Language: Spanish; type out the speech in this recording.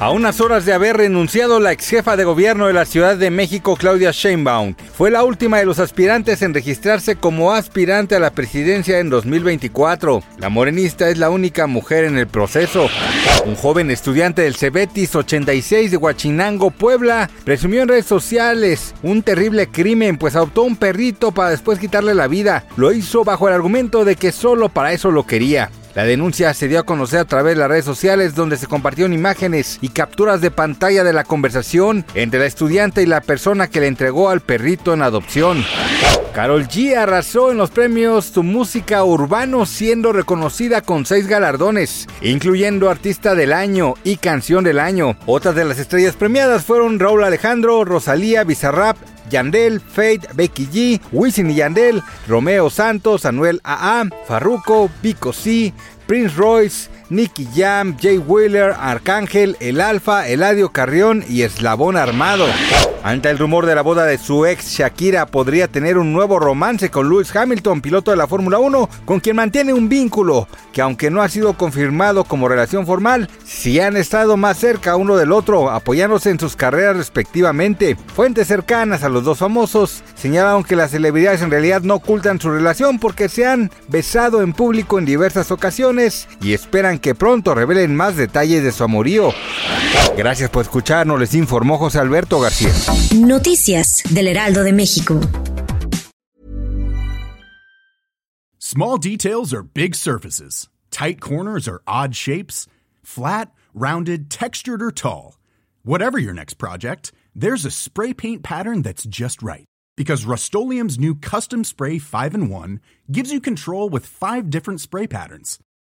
A unas horas de haber renunciado la ex jefa de gobierno de la Ciudad de México, Claudia Sheinbaum, fue la última de los aspirantes en registrarse como aspirante a la presidencia en 2024. La morenista es la única mujer en el proceso. Un joven estudiante del Cebetis 86 de Huachinango, Puebla, presumió en redes sociales un terrible crimen, pues adoptó un perrito para después quitarle la vida. Lo hizo bajo el argumento de que solo para eso lo quería. La denuncia se dio a conocer a través de las redes sociales donde se compartieron imágenes y capturas de pantalla de la conversación entre la estudiante y la persona que le entregó al perrito en adopción. Carol G arrasó en los premios su música urbano siendo reconocida con seis galardones, incluyendo Artista del Año y Canción del Año. Otras de las estrellas premiadas fueron Raúl Alejandro, Rosalía, Bizarrap, Yandel, Fate, Becky G, Wisin y Yandel, Romeo Santos, Anuel AA, Farruko, Pico C, Prince Royce, Nicky Jam, Jay Wheeler, Arcángel, El Alfa, Eladio Carrión y Eslabón Armado. Ante el rumor de la boda de su ex, Shakira podría tener un nuevo romance con Lewis Hamilton, piloto de la Fórmula 1, con quien mantiene un vínculo que aunque no ha sido confirmado como relación formal, sí han estado más cerca uno del otro, apoyándose en sus carreras respectivamente. Fuentes cercanas a los dos famosos señalaron que las celebridades en realidad no ocultan su relación porque se han besado en público en diversas ocasiones y esperan que pronto revelen más detalles de su amorío. Gracias por escucharnos, les informó José Alberto García. Noticias del Heraldo de México. Small details are big surfaces. Tight corners are odd shapes. Flat, rounded, textured, or tall. Whatever your next project, there's a spray paint pattern that's just right. Because Rust new Custom Spray 5 in 1 gives you control with five different spray patterns.